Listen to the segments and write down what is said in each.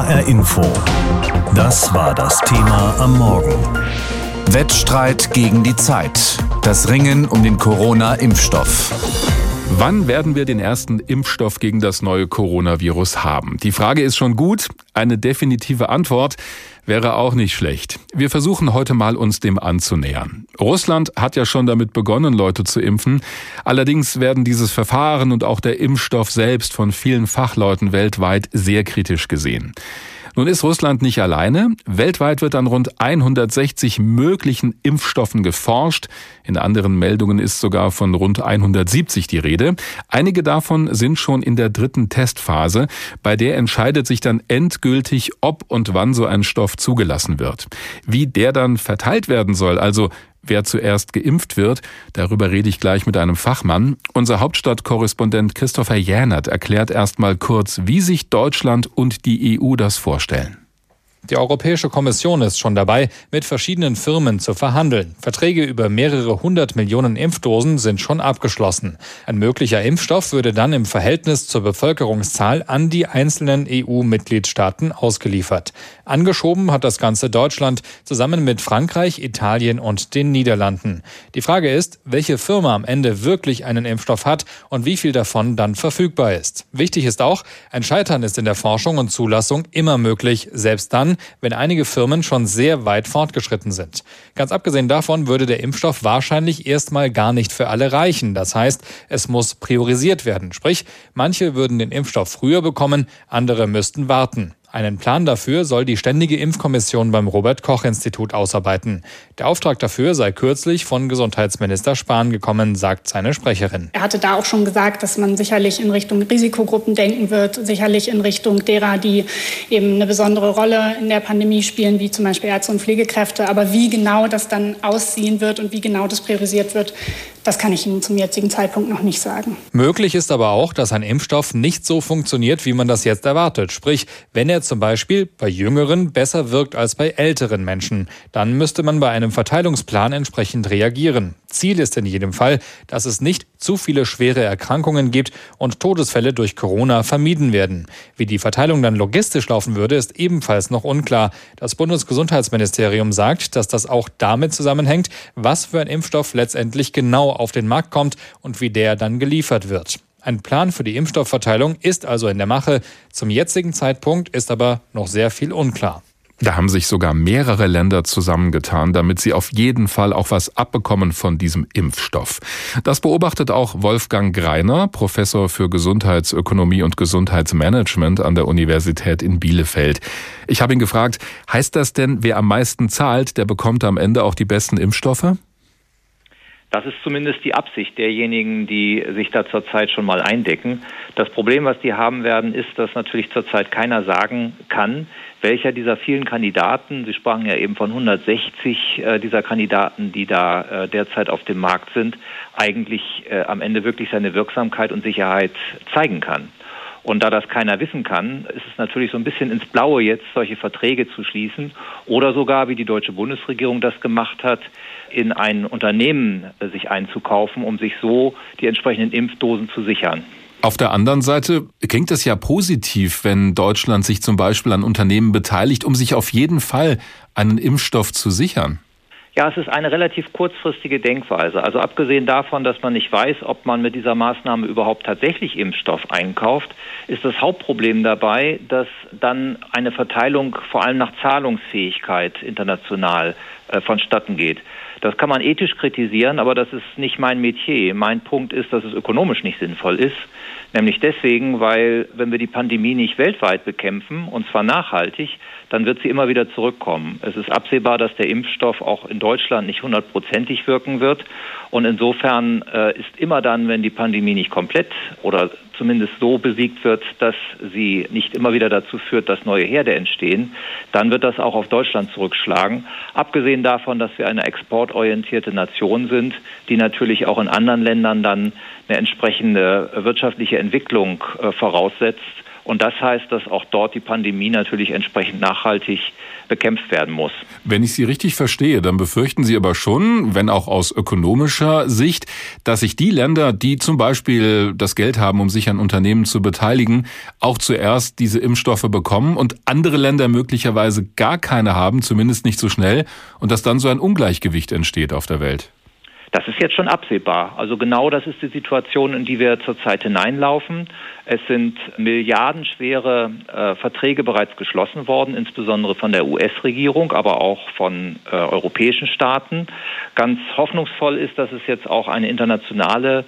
HR Info. Das war das Thema am Morgen. Wettstreit gegen die Zeit. Das Ringen um den Corona-Impfstoff. Wann werden wir den ersten Impfstoff gegen das neue Coronavirus haben? Die Frage ist schon gut. Eine definitive Antwort wäre auch nicht schlecht. Wir versuchen heute mal uns dem anzunähern. Russland hat ja schon damit begonnen, Leute zu impfen. Allerdings werden dieses Verfahren und auch der Impfstoff selbst von vielen Fachleuten weltweit sehr kritisch gesehen. Nun ist Russland nicht alleine. Weltweit wird an rund 160 möglichen Impfstoffen geforscht. In anderen Meldungen ist sogar von rund 170 die Rede. Einige davon sind schon in der dritten Testphase. Bei der entscheidet sich dann endgültig, ob und wann so ein Stoff zugelassen wird. Wie der dann verteilt werden soll, also wer zuerst geimpft wird. Darüber rede ich gleich mit einem Fachmann. Unser Hauptstadtkorrespondent Christopher Jänert erklärt erstmal kurz, wie sich Deutschland und die EU das vorstellen. Die Europäische Kommission ist schon dabei, mit verschiedenen Firmen zu verhandeln. Verträge über mehrere hundert Millionen Impfdosen sind schon abgeschlossen. Ein möglicher Impfstoff würde dann im Verhältnis zur Bevölkerungszahl an die einzelnen EU-Mitgliedstaaten ausgeliefert. Angeschoben hat das Ganze Deutschland zusammen mit Frankreich, Italien und den Niederlanden. Die Frage ist, welche Firma am Ende wirklich einen Impfstoff hat und wie viel davon dann verfügbar ist. Wichtig ist auch, ein Scheitern ist in der Forschung und Zulassung immer möglich, selbst dann, wenn einige Firmen schon sehr weit fortgeschritten sind. Ganz abgesehen davon würde der Impfstoff wahrscheinlich erstmal gar nicht für alle reichen. Das heißt, es muss priorisiert werden. Sprich, manche würden den Impfstoff früher bekommen, andere müssten warten. Einen Plan dafür soll die Ständige Impfkommission beim Robert Koch Institut ausarbeiten. Der Auftrag dafür sei kürzlich von Gesundheitsminister Spahn gekommen, sagt seine Sprecherin. Er hatte da auch schon gesagt, dass man sicherlich in Richtung Risikogruppen denken wird, sicherlich in Richtung derer, die eben eine besondere Rolle in der Pandemie spielen, wie zum Beispiel Ärzte und Pflegekräfte. Aber wie genau das dann aussehen wird und wie genau das priorisiert wird, das kann ich Ihnen zum jetzigen Zeitpunkt noch nicht sagen. Möglich ist aber auch, dass ein Impfstoff nicht so funktioniert, wie man das jetzt erwartet. Sprich, wenn er zum Beispiel bei Jüngeren besser wirkt als bei älteren Menschen, dann müsste man bei einem Verteilungsplan entsprechend reagieren. Ziel ist in jedem Fall, dass es nicht zu viele schwere Erkrankungen gibt und Todesfälle durch Corona vermieden werden. Wie die Verteilung dann logistisch laufen würde, ist ebenfalls noch unklar. Das Bundesgesundheitsministerium sagt, dass das auch damit zusammenhängt, was für ein Impfstoff letztendlich genau auf den Markt kommt und wie der dann geliefert wird. Ein Plan für die Impfstoffverteilung ist also in der Mache. Zum jetzigen Zeitpunkt ist aber noch sehr viel unklar. Da haben sich sogar mehrere Länder zusammengetan, damit sie auf jeden Fall auch was abbekommen von diesem Impfstoff. Das beobachtet auch Wolfgang Greiner, Professor für Gesundheitsökonomie und Gesundheitsmanagement an der Universität in Bielefeld. Ich habe ihn gefragt, heißt das denn, wer am meisten zahlt, der bekommt am Ende auch die besten Impfstoffe? Das ist zumindest die Absicht derjenigen, die sich da zurzeit schon mal eindecken. Das Problem, was die haben werden, ist, dass natürlich zurzeit keiner sagen kann, welcher dieser vielen Kandidaten, Sie sprachen ja eben von 160 äh, dieser Kandidaten, die da äh, derzeit auf dem Markt sind, eigentlich äh, am Ende wirklich seine Wirksamkeit und Sicherheit zeigen kann. Und da das keiner wissen kann, ist es natürlich so ein bisschen ins Blaue jetzt, solche Verträge zu schließen oder sogar, wie die deutsche Bundesregierung das gemacht hat, in ein Unternehmen äh, sich einzukaufen, um sich so die entsprechenden Impfdosen zu sichern. Auf der anderen Seite klingt es ja positiv, wenn Deutschland sich zum Beispiel an Unternehmen beteiligt, um sich auf jeden Fall einen Impfstoff zu sichern. Ja, es ist eine relativ kurzfristige Denkweise. Also abgesehen davon, dass man nicht weiß, ob man mit dieser Maßnahme überhaupt tatsächlich Impfstoff einkauft, ist das Hauptproblem dabei, dass dann eine Verteilung vor allem nach Zahlungsfähigkeit international äh, vonstatten geht. Das kann man ethisch kritisieren, aber das ist nicht mein Metier. Mein Punkt ist, dass es ökonomisch nicht sinnvoll ist. Nämlich deswegen, weil wenn wir die Pandemie nicht weltweit bekämpfen, und zwar nachhaltig, dann wird sie immer wieder zurückkommen. Es ist absehbar, dass der Impfstoff auch in Deutschland nicht hundertprozentig wirken wird. Und insofern äh, ist immer dann, wenn die Pandemie nicht komplett oder zumindest so besiegt wird, dass sie nicht immer wieder dazu führt, dass neue Herde entstehen, dann wird das auch auf Deutschland zurückschlagen. Abgesehen davon, dass wir eine exportorientierte Nation sind, die natürlich auch in anderen Ländern dann eine entsprechende wirtschaftliche Entwicklung äh, voraussetzt Und das heißt, dass auch dort die Pandemie natürlich entsprechend nachhaltig bekämpft werden muss. Wenn ich Sie richtig verstehe, dann befürchten Sie aber schon, wenn auch aus ökonomischer Sicht, dass sich die Länder, die zum Beispiel das Geld haben, um sich an Unternehmen zu beteiligen, auch zuerst diese Impfstoffe bekommen und andere Länder möglicherweise gar keine haben, zumindest nicht so schnell, und dass dann so ein Ungleichgewicht entsteht auf der Welt. Das ist jetzt schon absehbar. Also genau das ist die Situation, in die wir zurzeit hineinlaufen. Es sind milliardenschwere äh, Verträge bereits geschlossen worden, insbesondere von der US-Regierung, aber auch von äh, europäischen Staaten. Ganz hoffnungsvoll ist, dass es jetzt auch eine internationale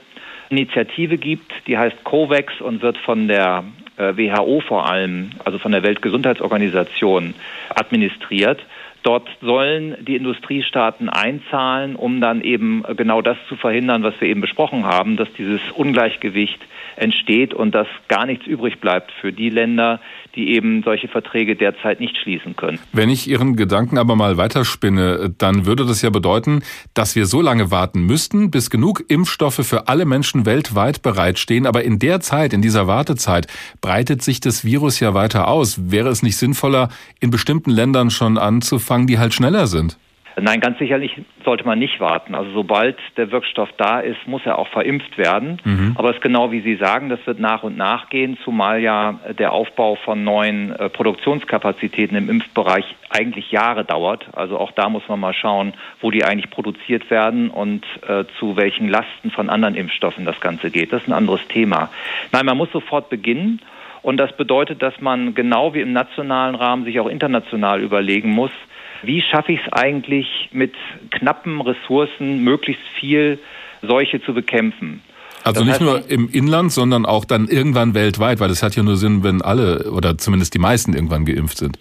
Initiative gibt, die heißt COVAX und wird von der äh, WHO vor allem, also von der Weltgesundheitsorganisation administriert. Dort sollen die Industriestaaten einzahlen, um dann eben genau das zu verhindern, was wir eben besprochen haben, dass dieses Ungleichgewicht entsteht und dass gar nichts übrig bleibt für die Länder, die eben solche Verträge derzeit nicht schließen können. Wenn ich Ihren Gedanken aber mal weiterspinne, dann würde das ja bedeuten, dass wir so lange warten müssten, bis genug Impfstoffe für alle Menschen weltweit bereitstehen. Aber in der Zeit, in dieser Wartezeit, breitet sich das Virus ja weiter aus. Wäre es nicht sinnvoller, in bestimmten Ländern schon anzufangen, die halt schneller sind? Nein, ganz sicherlich sollte man nicht warten. Also sobald der Wirkstoff da ist, muss er auch verimpft werden. Mhm. Aber es ist genau wie Sie sagen, das wird nach und nach gehen, zumal ja der Aufbau von neuen äh, Produktionskapazitäten im Impfbereich eigentlich Jahre dauert. Also auch da muss man mal schauen, wo die eigentlich produziert werden und äh, zu welchen Lasten von anderen Impfstoffen das Ganze geht. Das ist ein anderes Thema. Nein, man muss sofort beginnen. Und das bedeutet, dass man genau wie im nationalen Rahmen sich auch international überlegen muss, wie schaffe ich es eigentlich mit knappen Ressourcen möglichst viel Seuche zu bekämpfen? Also das nicht nur im Inland, sondern auch dann irgendwann weltweit, weil es hat ja nur Sinn, wenn alle oder zumindest die meisten irgendwann geimpft sind.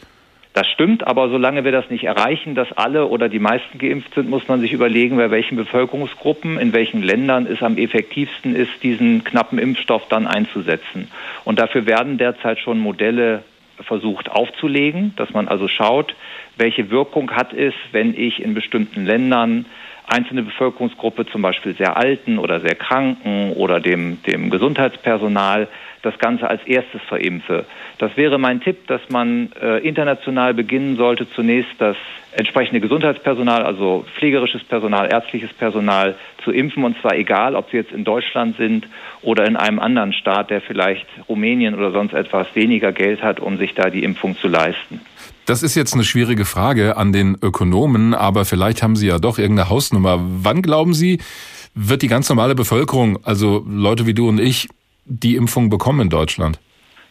Das stimmt, aber solange wir das nicht erreichen, dass alle oder die meisten geimpft sind, muss man sich überlegen, bei welchen Bevölkerungsgruppen, in welchen Ländern es am effektivsten ist, diesen knappen Impfstoff dann einzusetzen. Und dafür werden derzeit schon Modelle versucht aufzulegen, dass man also schaut, welche Wirkung hat es, wenn ich in bestimmten Ländern einzelne Bevölkerungsgruppe, zum Beispiel sehr Alten oder sehr Kranken oder dem, dem Gesundheitspersonal, das Ganze als erstes verimpfe. Das wäre mein Tipp, dass man äh, international beginnen sollte, zunächst das entsprechende Gesundheitspersonal, also pflegerisches Personal, ärztliches Personal zu impfen, und zwar egal, ob sie jetzt in Deutschland sind oder in einem anderen Staat, der vielleicht Rumänien oder sonst etwas weniger Geld hat, um sich da die Impfung zu leisten. Das ist jetzt eine schwierige Frage an den Ökonomen, aber vielleicht haben Sie ja doch irgendeine Hausnummer. Wann glauben Sie, wird die ganz normale Bevölkerung, also Leute wie du und ich, die Impfung bekommen in Deutschland?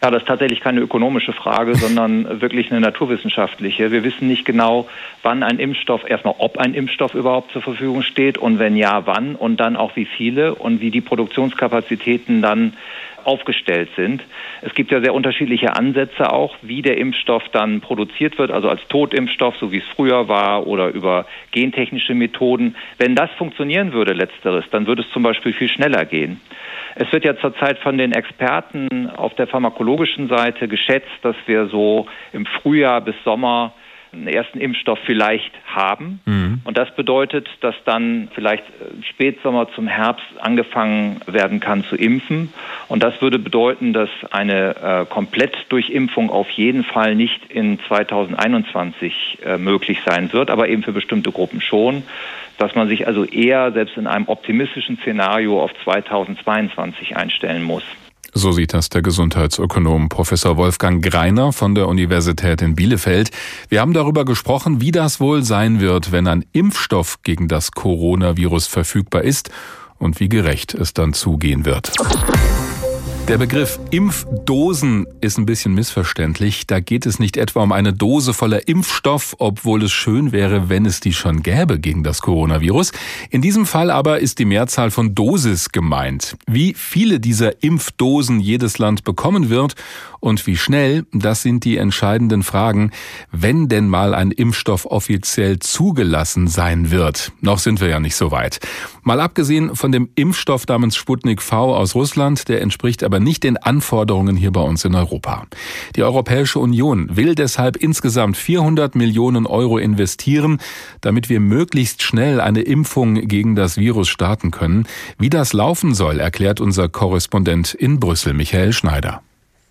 Ja, das ist tatsächlich keine ökonomische Frage, sondern wirklich eine naturwissenschaftliche. Wir wissen nicht genau, wann ein Impfstoff, erstmal ob ein Impfstoff überhaupt zur Verfügung steht und wenn ja, wann und dann auch wie viele und wie die Produktionskapazitäten dann aufgestellt sind. Es gibt ja sehr unterschiedliche Ansätze auch, wie der Impfstoff dann produziert wird, also als Totimpfstoff, so wie es früher war, oder über gentechnische Methoden. Wenn das funktionieren würde, letzteres, dann würde es zum Beispiel viel schneller gehen. Es wird ja zurzeit von den Experten auf der pharmakologischen Seite geschätzt, dass wir so im Frühjahr bis Sommer einen ersten Impfstoff vielleicht haben. Mhm. Und das bedeutet, dass dann vielleicht äh, Spätsommer zum Herbst angefangen werden kann zu impfen. Und das würde bedeuten, dass eine äh, Komplettdurchimpfung auf jeden Fall nicht in 2021 äh, möglich sein wird, aber eben für bestimmte Gruppen schon. Dass man sich also eher selbst in einem optimistischen Szenario auf 2022 einstellen muss. So sieht das der Gesundheitsökonom Professor Wolfgang Greiner von der Universität in Bielefeld. Wir haben darüber gesprochen, wie das wohl sein wird, wenn ein Impfstoff gegen das Coronavirus verfügbar ist und wie gerecht es dann zugehen wird. Der Begriff Impfdosen ist ein bisschen missverständlich. Da geht es nicht etwa um eine Dose voller Impfstoff, obwohl es schön wäre, wenn es die schon gäbe gegen das Coronavirus. In diesem Fall aber ist die Mehrzahl von Dosis gemeint. Wie viele dieser Impfdosen jedes Land bekommen wird und wie schnell, das sind die entscheidenden Fragen, wenn denn mal ein Impfstoff offiziell zugelassen sein wird. Noch sind wir ja nicht so weit. Mal abgesehen von dem Impfstoff namens Sputnik V aus Russland, der entspricht aber nicht den Anforderungen hier bei uns in Europa. Die Europäische Union will deshalb insgesamt 400 Millionen Euro investieren, damit wir möglichst schnell eine Impfung gegen das Virus starten können. Wie das laufen soll, erklärt unser Korrespondent in Brüssel, Michael Schneider.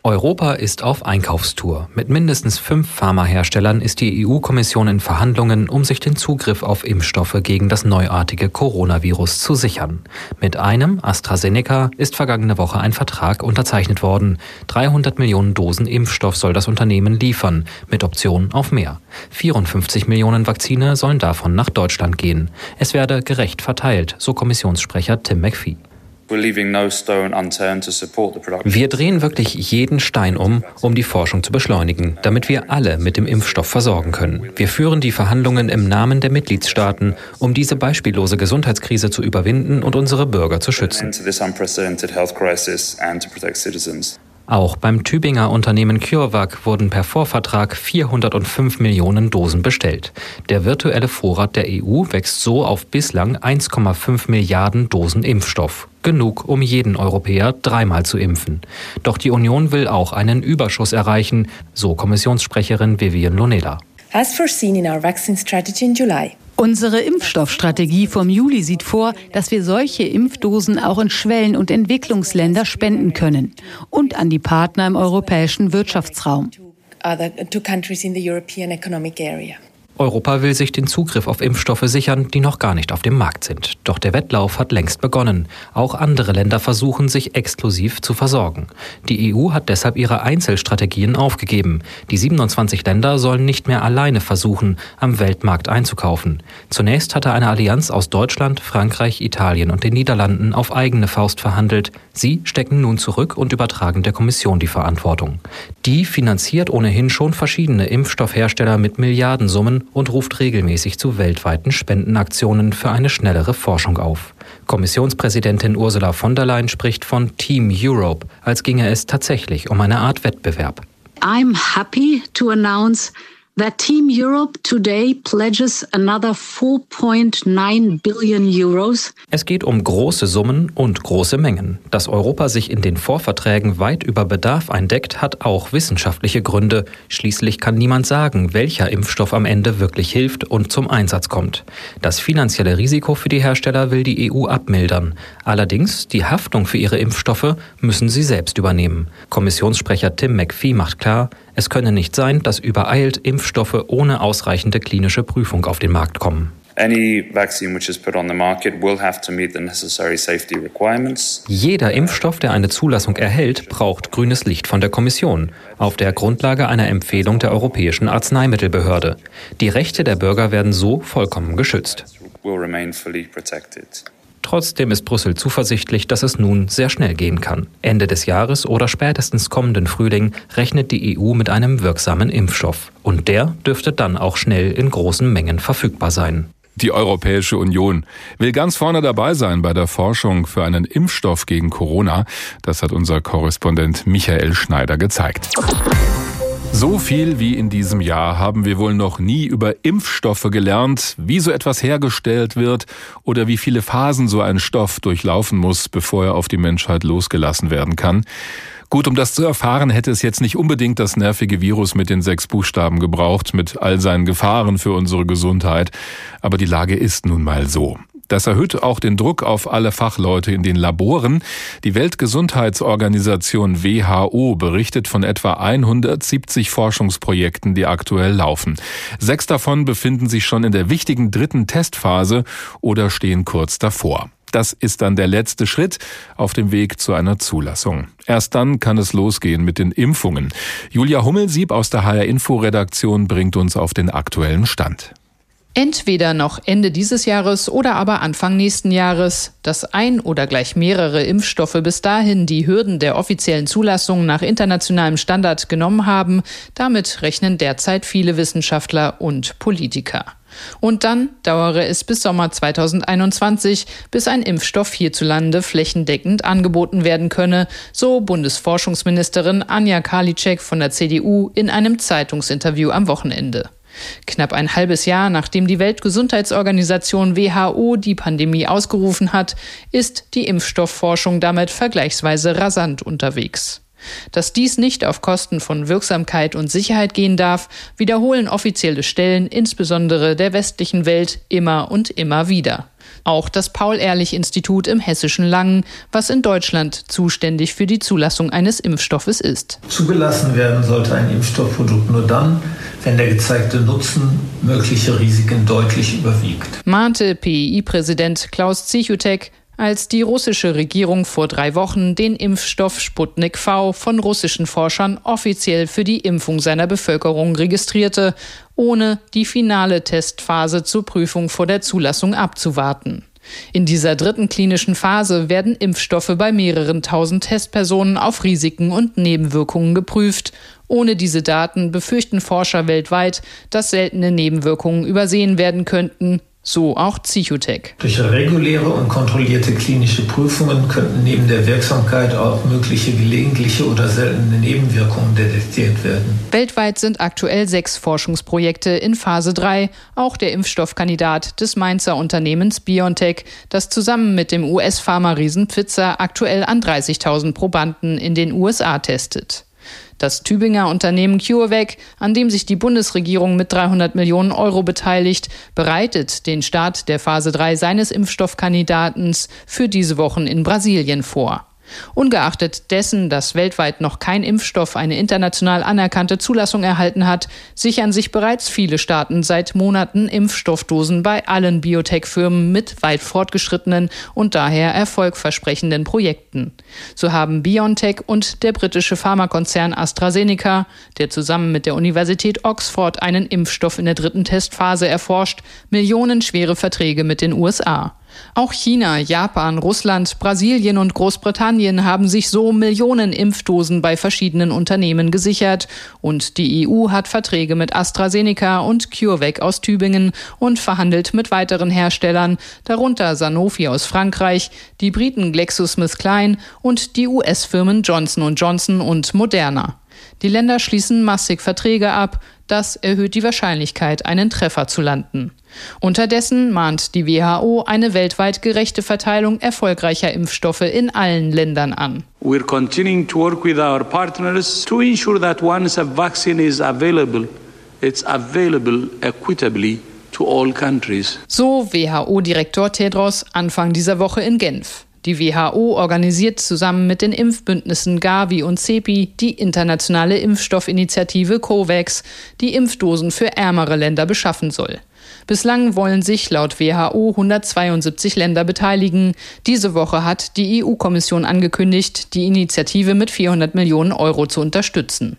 Europa ist auf Einkaufstour. Mit mindestens fünf Pharmaherstellern ist die EU-Kommission in Verhandlungen, um sich den Zugriff auf Impfstoffe gegen das neuartige Coronavirus zu sichern. Mit einem, AstraZeneca, ist vergangene Woche ein Vertrag unterzeichnet worden. 300 Millionen Dosen Impfstoff soll das Unternehmen liefern, mit Option auf mehr. 54 Millionen Vakzine sollen davon nach Deutschland gehen. Es werde gerecht verteilt, so Kommissionssprecher Tim McPhee. Wir drehen wirklich jeden Stein um, um die Forschung zu beschleunigen, damit wir alle mit dem Impfstoff versorgen können. Wir führen die Verhandlungen im Namen der Mitgliedstaaten, um diese beispiellose Gesundheitskrise zu überwinden und unsere Bürger zu schützen. Auch beim Tübinger Unternehmen CureVac wurden per Vorvertrag 405 Millionen Dosen bestellt. Der virtuelle Vorrat der EU wächst so auf bislang 1,5 Milliarden Dosen Impfstoff. Genug, um jeden Europäer dreimal zu impfen. Doch die Union will auch einen Überschuss erreichen, so Kommissionssprecherin Vivian Lonela. As foreseen in our vaccine strategy in July. Unsere Impfstoffstrategie vom Juli sieht vor, dass wir solche Impfdosen auch in Schwellen- und Entwicklungsländer spenden können und an die Partner im europäischen Wirtschaftsraum. Europa will sich den Zugriff auf Impfstoffe sichern, die noch gar nicht auf dem Markt sind. Doch der Wettlauf hat längst begonnen. Auch andere Länder versuchen, sich exklusiv zu versorgen. Die EU hat deshalb ihre Einzelstrategien aufgegeben. Die 27 Länder sollen nicht mehr alleine versuchen, am Weltmarkt einzukaufen. Zunächst hatte eine Allianz aus Deutschland, Frankreich, Italien und den Niederlanden auf eigene Faust verhandelt. Sie stecken nun zurück und übertragen der Kommission die Verantwortung. Die finanziert ohnehin schon verschiedene Impfstoffhersteller mit Milliardensummen und ruft regelmäßig zu weltweiten Spendenaktionen für eine schnellere Forschung auf. Kommissionspräsidentin Ursula von der Leyen spricht von Team Europe, als ginge es tatsächlich um eine Art Wettbewerb. I'm happy to announce that Team Europe today pledges another 4.9 billion euros. Es geht um große Summen und große Mengen. Dass Europa sich in den Vorverträgen weit über Bedarf eindeckt, hat auch wissenschaftliche Gründe. Schließlich kann niemand sagen, welcher Impfstoff am Ende wirklich hilft und zum Einsatz kommt. Das finanzielle Risiko für die Hersteller will die EU abmildern. Allerdings, die Haftung für ihre Impfstoffe müssen sie selbst übernehmen. Kommissionssprecher Tim McPhee macht klar, es könne nicht sein, dass übereilt Impfstoffe ohne ausreichende klinische Prüfung auf den Markt kommen. Jeder Impfstoff, der eine Zulassung erhält, braucht grünes Licht von der Kommission auf der Grundlage einer Empfehlung der Europäischen Arzneimittelbehörde. Die Rechte der Bürger werden so vollkommen geschützt. Trotzdem ist Brüssel zuversichtlich, dass es nun sehr schnell gehen kann. Ende des Jahres oder spätestens kommenden Frühling rechnet die EU mit einem wirksamen Impfstoff. Und der dürfte dann auch schnell in großen Mengen verfügbar sein. Die Europäische Union will ganz vorne dabei sein bei der Forschung für einen Impfstoff gegen Corona. Das hat unser Korrespondent Michael Schneider gezeigt. So viel wie in diesem Jahr haben wir wohl noch nie über Impfstoffe gelernt, wie so etwas hergestellt wird oder wie viele Phasen so ein Stoff durchlaufen muss, bevor er auf die Menschheit losgelassen werden kann. Gut, um das zu erfahren, hätte es jetzt nicht unbedingt das nervige Virus mit den sechs Buchstaben gebraucht, mit all seinen Gefahren für unsere Gesundheit. Aber die Lage ist nun mal so. Das erhöht auch den Druck auf alle Fachleute in den Laboren. Die Weltgesundheitsorganisation WHO berichtet von etwa 170 Forschungsprojekten, die aktuell laufen. Sechs davon befinden sich schon in der wichtigen dritten Testphase oder stehen kurz davor. Das ist dann der letzte Schritt auf dem Weg zu einer Zulassung. Erst dann kann es losgehen mit den Impfungen. Julia Hummelsieb aus der HR Info Redaktion bringt uns auf den aktuellen Stand. Entweder noch Ende dieses Jahres oder aber Anfang nächsten Jahres, dass ein oder gleich mehrere Impfstoffe bis dahin die Hürden der offiziellen Zulassung nach internationalem Standard genommen haben, damit rechnen derzeit viele Wissenschaftler und Politiker. Und dann dauere es bis Sommer 2021, bis ein Impfstoff hierzulande flächendeckend angeboten werden könne, so Bundesforschungsministerin Anja Karliczek von der CDU in einem Zeitungsinterview am Wochenende. Knapp ein halbes Jahr nachdem die Weltgesundheitsorganisation WHO die Pandemie ausgerufen hat, ist die Impfstoffforschung damit vergleichsweise rasant unterwegs. Dass dies nicht auf Kosten von Wirksamkeit und Sicherheit gehen darf, wiederholen offizielle Stellen, insbesondere der westlichen Welt, immer und immer wieder. Auch das Paul-Ehrlich-Institut im hessischen Langen, was in Deutschland zuständig für die Zulassung eines Impfstoffes ist. Zugelassen werden sollte ein Impfstoffprodukt nur dann, wenn der gezeigte Nutzen mögliche Risiken deutlich überwiegt. Mahnte PI-Präsident Klaus Zichutek, als die russische Regierung vor drei Wochen den Impfstoff Sputnik V von russischen Forschern offiziell für die Impfung seiner Bevölkerung registrierte, ohne die finale Testphase zur Prüfung vor der Zulassung abzuwarten. In dieser dritten klinischen Phase werden Impfstoffe bei mehreren tausend Testpersonen auf Risiken und Nebenwirkungen geprüft. Ohne diese Daten befürchten Forscher weltweit, dass seltene Nebenwirkungen übersehen werden könnten, so auch Psychotech. Durch reguläre und kontrollierte klinische Prüfungen könnten neben der Wirksamkeit auch mögliche gelegentliche oder seltene Nebenwirkungen detektiert werden. Weltweit sind aktuell sechs Forschungsprojekte in Phase 3, auch der Impfstoffkandidat des Mainzer Unternehmens BioNTech, das zusammen mit dem US-Pharma-Riesen Pfizer aktuell an 30.000 Probanden in den USA testet. Das Tübinger Unternehmen CureVac, an dem sich die Bundesregierung mit 300 Millionen Euro beteiligt, bereitet den Start der Phase 3 seines Impfstoffkandidatens für diese Wochen in Brasilien vor. Ungeachtet dessen, dass weltweit noch kein Impfstoff eine international anerkannte Zulassung erhalten hat, sichern sich bereits viele Staaten seit Monaten Impfstoffdosen bei allen Biotech-Firmen mit weit fortgeschrittenen und daher erfolgversprechenden Projekten. So haben BioNTech und der britische Pharmakonzern AstraZeneca, der zusammen mit der Universität Oxford einen Impfstoff in der dritten Testphase erforscht, millionenschwere Verträge mit den USA. Auch China, Japan, Russland, Brasilien und Großbritannien haben sich so Millionen Impfdosen bei verschiedenen Unternehmen gesichert. Und die EU hat Verträge mit AstraZeneca und CureVac aus Tübingen und verhandelt mit weiteren Herstellern, darunter Sanofi aus Frankreich, die Briten GlaxoSmithKline und die US-Firmen Johnson Johnson und Moderna. Die Länder schließen massig Verträge ab. Das erhöht die Wahrscheinlichkeit, einen Treffer zu landen. Unterdessen mahnt die WHO eine weltweit gerechte Verteilung erfolgreicher Impfstoffe in allen Ländern an. We're continuing to work with our partners to ensure that once a vaccine is available, it's available equitably to all countries. So WHO-Direktor Tedros Anfang dieser Woche in Genf. Die WHO organisiert zusammen mit den Impfbündnissen Gavi und CEPI die internationale Impfstoffinitiative COVAX, die Impfdosen für ärmere Länder beschaffen soll. Bislang wollen sich laut WHO 172 Länder beteiligen. Diese Woche hat die EU-Kommission angekündigt, die Initiative mit 400 Millionen Euro zu unterstützen.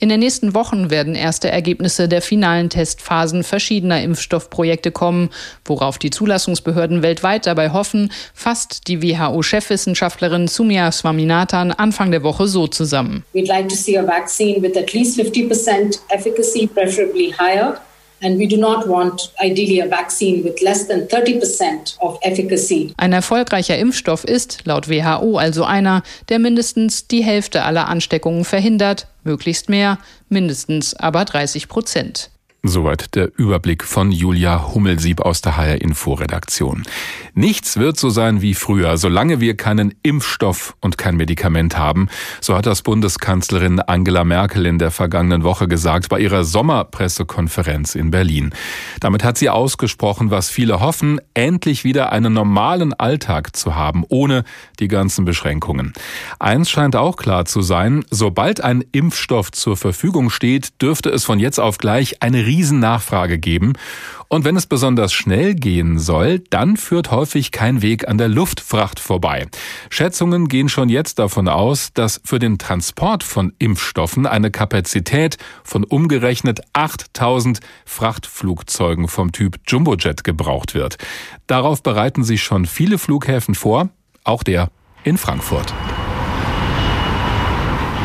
In den nächsten Wochen werden erste Ergebnisse der finalen Testphasen verschiedener Impfstoffprojekte kommen, worauf die Zulassungsbehörden weltweit dabei hoffen, fasst die WHO-Chefwissenschaftlerin Sumia Swaminathan Anfang der Woche so zusammen. We'd like to see a vaccine with at least 50% efficacy, preferably higher. And we do not want ideally a vaccine with less than 30% of efficacy. Ein erfolgreicher Impfstoff ist laut WHO also einer, der mindestens die Hälfte aller Ansteckungen verhindert, möglichst mehr, mindestens aber 30 Prozent. Soweit der Überblick von Julia Hummelsieb aus der HR Info Redaktion. Nichts wird so sein wie früher, solange wir keinen Impfstoff und kein Medikament haben. So hat das Bundeskanzlerin Angela Merkel in der vergangenen Woche gesagt bei ihrer Sommerpressekonferenz in Berlin. Damit hat sie ausgesprochen, was viele hoffen, endlich wieder einen normalen Alltag zu haben, ohne die ganzen Beschränkungen. Eins scheint auch klar zu sein, sobald ein Impfstoff zur Verfügung steht, dürfte es von jetzt auf gleich eine Riesennachfrage geben. Und wenn es besonders schnell gehen soll, dann führt häufig kein Weg an der Luftfracht vorbei. Schätzungen gehen schon jetzt davon aus, dass für den Transport von Impfstoffen eine Kapazität von umgerechnet 8000 Frachtflugzeugen vom Typ Jumbojet gebraucht wird. Darauf bereiten sich schon viele Flughäfen vor, auch der in Frankfurt.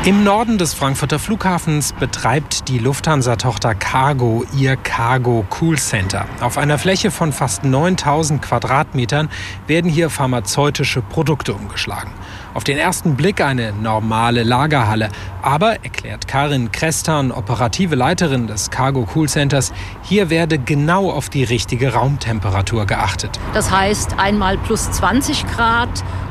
Im Norden des Frankfurter Flughafens betreibt die Lufthansa-Tochter Cargo ihr Cargo Cool Center. Auf einer Fläche von fast 9000 Quadratmetern werden hier pharmazeutische Produkte umgeschlagen. Auf den ersten Blick eine normale Lagerhalle. Aber, erklärt Karin Krestan, operative Leiterin des Cargo Cool Centers, hier werde genau auf die richtige Raumtemperatur geachtet. Das heißt einmal plus 20 Grad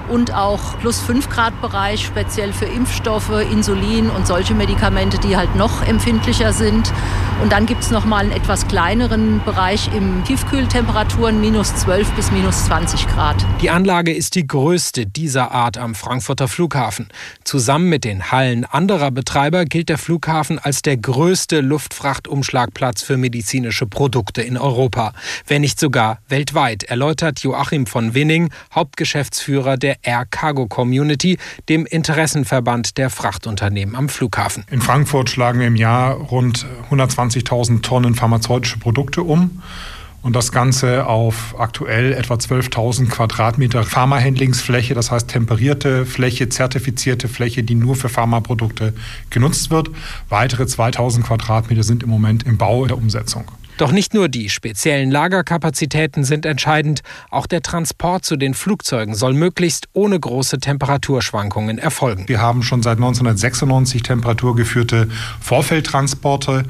und auch plus 5 Grad Bereich, speziell für Impfstoffe, Insulin und solche Medikamente, die halt noch empfindlicher sind. Und dann gibt es noch mal einen etwas kleineren Bereich im Tiefkühltemperaturen, minus 12 bis minus 20 Grad. Die Anlage ist die größte dieser Art am Frankfurter Flughafen. Zusammen mit den Hallen anderer Betreiber gilt der Flughafen als der größte Luftfrachtumschlagplatz für medizinische Produkte in Europa, wenn nicht sogar weltweit, erläutert Joachim von Winning, Hauptgeschäftsführer der Air Cargo Community, dem Interessenverband der Frachtunternehmen am Flughafen. In Frankfurt schlagen wir im Jahr rund 120.000 Tonnen pharmazeutische Produkte um. Und das Ganze auf aktuell etwa 12.000 Quadratmeter Pharmahandlingsfläche, das heißt temperierte Fläche, zertifizierte Fläche, die nur für Pharmaprodukte genutzt wird. Weitere 2.000 Quadratmeter sind im Moment im Bau der Umsetzung. Doch nicht nur die speziellen Lagerkapazitäten sind entscheidend, auch der Transport zu den Flugzeugen soll möglichst ohne große Temperaturschwankungen erfolgen. Wir haben schon seit 1996 temperaturgeführte Vorfeldtransporte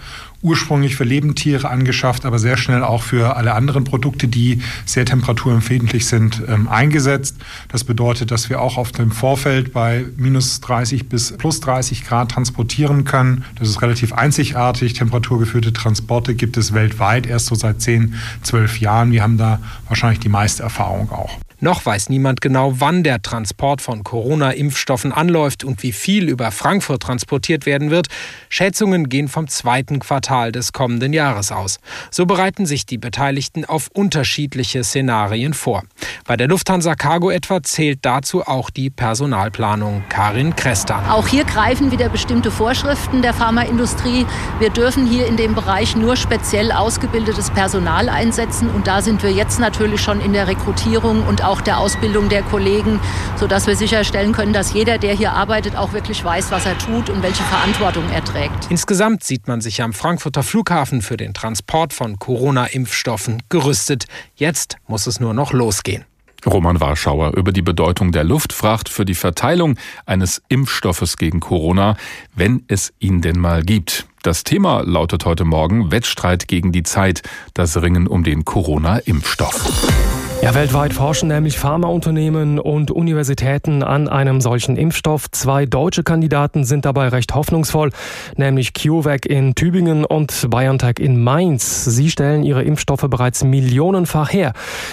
ursprünglich für Lebendtiere angeschafft, aber sehr schnell auch für alle anderen Produkte, die sehr temperaturempfindlich sind, ähm, eingesetzt. Das bedeutet, dass wir auch auf dem Vorfeld bei minus 30 bis plus 30 Grad transportieren können. Das ist relativ einzigartig. Temperaturgeführte Transporte gibt es weltweit erst so seit 10, 12 Jahren. Wir haben da wahrscheinlich die meiste Erfahrung auch. Noch weiß niemand genau, wann der Transport von Corona-Impfstoffen anläuft und wie viel über Frankfurt transportiert werden wird. Schätzungen gehen vom zweiten Quartal des kommenden Jahres aus. So bereiten sich die Beteiligten auf unterschiedliche Szenarien vor. Bei der Lufthansa Cargo etwa zählt dazu auch die Personalplanung. Karin Krester. Auch hier greifen wieder bestimmte Vorschriften der Pharmaindustrie. Wir dürfen hier in dem Bereich nur speziell ausgebildetes Personal einsetzen und da sind wir jetzt natürlich schon in der Rekrutierung und auch der Ausbildung der Kollegen, sodass wir sicherstellen können, dass jeder, der hier arbeitet, auch wirklich weiß, was er tut und welche Verantwortung er trägt. Insgesamt sieht man sich am Frankfurter Flughafen für den Transport von Corona-Impfstoffen gerüstet. Jetzt muss es nur noch losgehen. Roman Warschauer über die Bedeutung der Luftfracht für die Verteilung eines Impfstoffes gegen Corona, wenn es ihn denn mal gibt. Das Thema lautet heute Morgen Wettstreit gegen die Zeit, das Ringen um den Corona-Impfstoff. Ja, weltweit forschen nämlich Pharmaunternehmen und Universitäten an einem solchen Impfstoff. Zwei deutsche Kandidaten sind dabei recht hoffnungsvoll, nämlich CureVac in Tübingen und BioNTech in Mainz. Sie stellen ihre Impfstoffe bereits millionenfach her,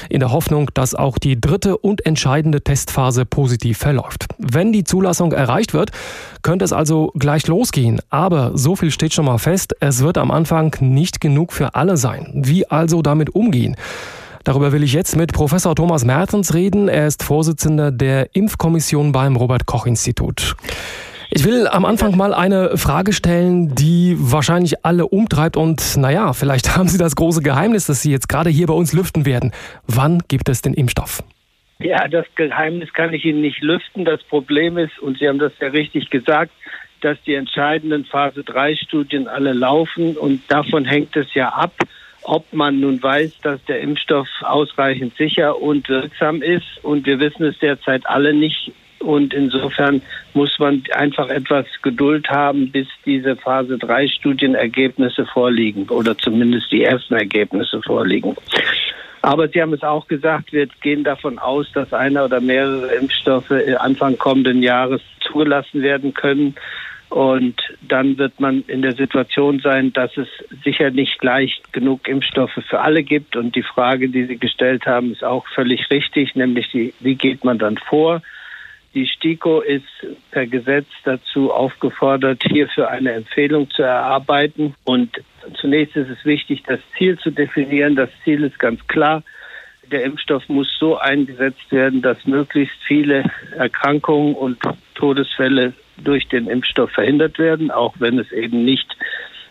in der Hoffnung, dass auch die dritte und entscheidende Testphase positiv verläuft. Wenn die Zulassung erreicht wird, könnte es also gleich losgehen. Aber so viel steht schon mal fest, es wird am Anfang nicht genug für alle sein. Wie also damit umgehen? Darüber will ich jetzt mit Professor Thomas Mertens reden. Er ist Vorsitzender der Impfkommission beim Robert Koch Institut. Ich will am Anfang mal eine Frage stellen, die wahrscheinlich alle umtreibt und naja, vielleicht haben Sie das große Geheimnis, das Sie jetzt gerade hier bei uns lüften werden. Wann gibt es den Impfstoff? Ja, das Geheimnis kann ich Ihnen nicht lüften. Das Problem ist, und Sie haben das ja richtig gesagt, dass die entscheidenden Phase 3 Studien alle laufen und davon hängt es ja ab, ob man nun weiß, dass der Impfstoff ausreichend sicher und wirksam ist. Und wir wissen es derzeit alle nicht. Und insofern muss man einfach etwas Geduld haben, bis diese Phase 3 Studienergebnisse vorliegen oder zumindest die ersten Ergebnisse vorliegen. Aber Sie haben es auch gesagt, wir gehen davon aus, dass einer oder mehrere Impfstoffe Anfang kommenden Jahres zugelassen werden können. Und dann wird man in der Situation sein, dass es sicher nicht gleich genug Impfstoffe für alle gibt. Und die Frage, die Sie gestellt haben, ist auch völlig richtig, nämlich die, wie geht man dann vor? Die STIKO ist per Gesetz dazu aufgefordert, hierfür eine Empfehlung zu erarbeiten. Und zunächst ist es wichtig, das Ziel zu definieren. Das Ziel ist ganz klar. Der Impfstoff muss so eingesetzt werden, dass möglichst viele Erkrankungen und Todesfälle durch den Impfstoff verhindert werden, auch wenn es eben nicht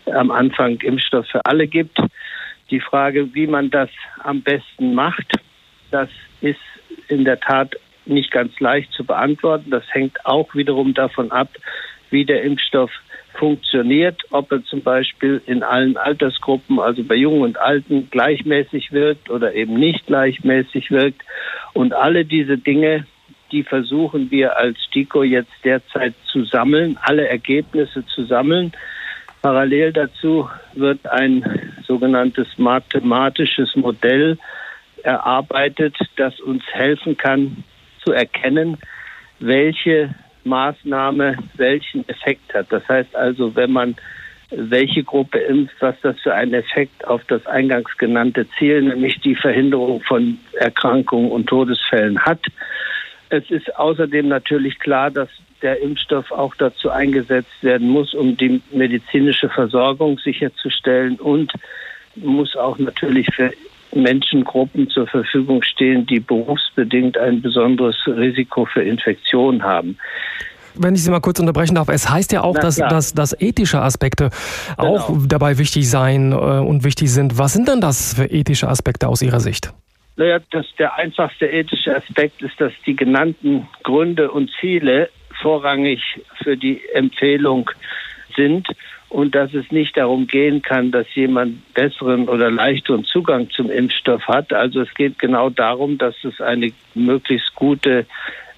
am Anfang Impfstoff für alle gibt. Die Frage, wie man das am besten macht, das ist in der Tat nicht ganz leicht zu beantworten. Das hängt auch wiederum davon ab, wie der Impfstoff funktioniert, ob er zum Beispiel in allen Altersgruppen, also bei Jungen und Alten, gleichmäßig wirkt oder eben nicht gleichmäßig wirkt. Und alle diese Dinge die versuchen wir als STIKO jetzt derzeit zu sammeln, alle Ergebnisse zu sammeln. Parallel dazu wird ein sogenanntes mathematisches Modell erarbeitet, das uns helfen kann zu erkennen, welche Maßnahme welchen Effekt hat. Das heißt also, wenn man welche Gruppe impft, was das für einen Effekt auf das eingangs genannte Ziel, nämlich die Verhinderung von Erkrankungen und Todesfällen hat. Es ist außerdem natürlich klar, dass der Impfstoff auch dazu eingesetzt werden muss, um die medizinische Versorgung sicherzustellen und muss auch natürlich für Menschengruppen zur Verfügung stehen, die berufsbedingt ein besonderes Risiko für Infektion haben. Wenn ich Sie mal kurz unterbrechen darf, es heißt ja auch, dass, dass, dass ethische Aspekte genau. auch dabei wichtig sein äh, und wichtig sind. Was sind denn das für ethische Aspekte aus Ihrer Sicht? Naja, das, der einfachste ethische Aspekt ist, dass die genannten Gründe und Ziele vorrangig für die Empfehlung sind und dass es nicht darum gehen kann, dass jemand besseren oder leichteren Zugang zum Impfstoff hat. Also es geht genau darum, dass es eine möglichst gute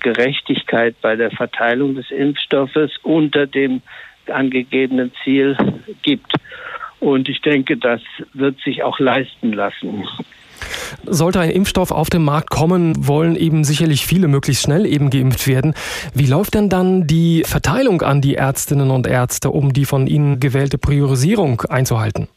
Gerechtigkeit bei der Verteilung des Impfstoffes unter dem angegebenen Ziel gibt. Und ich denke, das wird sich auch leisten lassen. Sollte ein Impfstoff auf den Markt kommen, wollen eben sicherlich viele möglichst schnell eben geimpft werden. Wie läuft denn dann die Verteilung an die Ärztinnen und Ärzte, um die von Ihnen gewählte Priorisierung einzuhalten?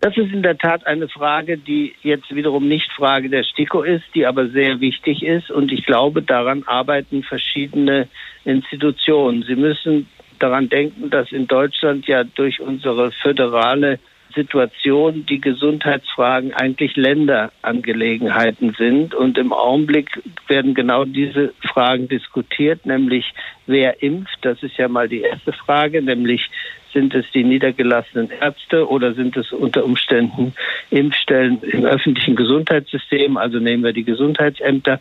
Das ist in der Tat eine Frage, die jetzt wiederum nicht Frage der STIKO ist, die aber sehr wichtig ist. Und ich glaube, daran arbeiten verschiedene Institutionen. Sie müssen daran denken, dass in Deutschland ja durch unsere föderale Situation die Gesundheitsfragen eigentlich Länderangelegenheiten sind. Und im Augenblick werden genau diese Fragen diskutiert, nämlich wer impft. Das ist ja mal die erste Frage, nämlich sind es die niedergelassenen Ärzte oder sind es unter Umständen Impfstellen im öffentlichen Gesundheitssystem? Also nehmen wir die Gesundheitsämter.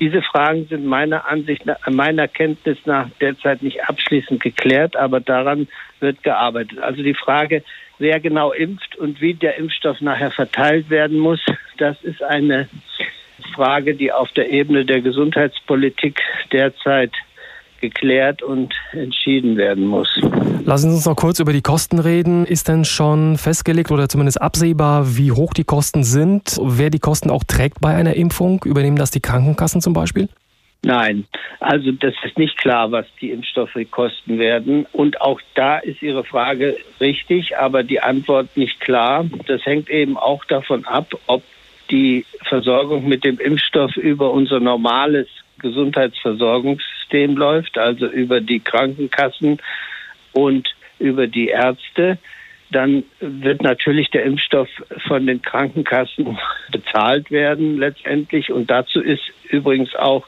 Diese Fragen sind meiner Ansicht, meiner Kenntnis nach derzeit nicht abschließend geklärt, aber daran wird gearbeitet. Also die Frage, wer genau impft und wie der Impfstoff nachher verteilt werden muss, das ist eine Frage, die auf der Ebene der Gesundheitspolitik derzeit geklärt und entschieden werden muss. Lassen Sie uns noch kurz über die Kosten reden. Ist denn schon festgelegt oder zumindest absehbar, wie hoch die Kosten sind? Wer die Kosten auch trägt bei einer Impfung? Übernehmen das die Krankenkassen zum Beispiel? Nein, also das ist nicht klar, was die Impfstoffe kosten werden. Und auch da ist Ihre Frage richtig, aber die Antwort nicht klar. Das hängt eben auch davon ab, ob die Versorgung mit dem Impfstoff über unser normales Gesundheitsversorgungssystem läuft, also über die Krankenkassen und über die Ärzte. Dann wird natürlich der Impfstoff von den Krankenkassen bezahlt werden letztendlich. Und dazu ist übrigens auch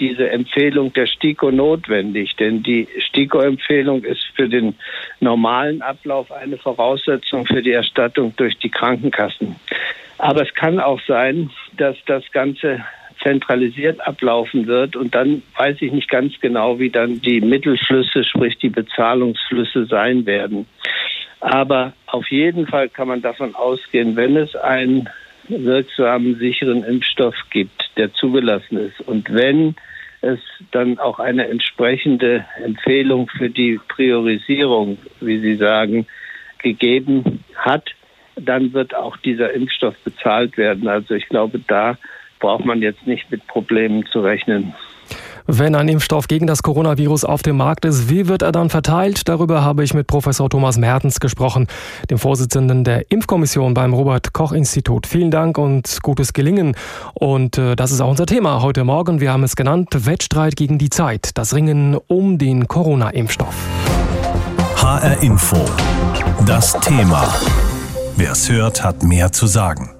diese Empfehlung der STIKO notwendig, denn die STIKO-Empfehlung ist für den normalen Ablauf eine Voraussetzung für die Erstattung durch die Krankenkassen. Aber es kann auch sein, dass das Ganze zentralisiert ablaufen wird. Und dann weiß ich nicht ganz genau, wie dann die Mittelflüsse, sprich die Bezahlungsflüsse sein werden. Aber auf jeden Fall kann man davon ausgehen, wenn es einen wirksamen, sicheren Impfstoff gibt, der zugelassen ist und wenn es dann auch eine entsprechende Empfehlung für die Priorisierung, wie Sie sagen, gegeben hat, dann wird auch dieser Impfstoff bezahlt werden. Also ich glaube, da braucht man jetzt nicht mit Problemen zu rechnen. Wenn ein Impfstoff gegen das Coronavirus auf dem Markt ist, wie wird er dann verteilt? Darüber habe ich mit Professor Thomas Mertens gesprochen, dem Vorsitzenden der Impfkommission beim Robert Koch Institut. Vielen Dank und gutes Gelingen. Und äh, das ist auch unser Thema heute Morgen. Wir haben es genannt, Wettstreit gegen die Zeit, das Ringen um den Corona-Impfstoff. HR Info. Das Thema. Wer es hört, hat mehr zu sagen.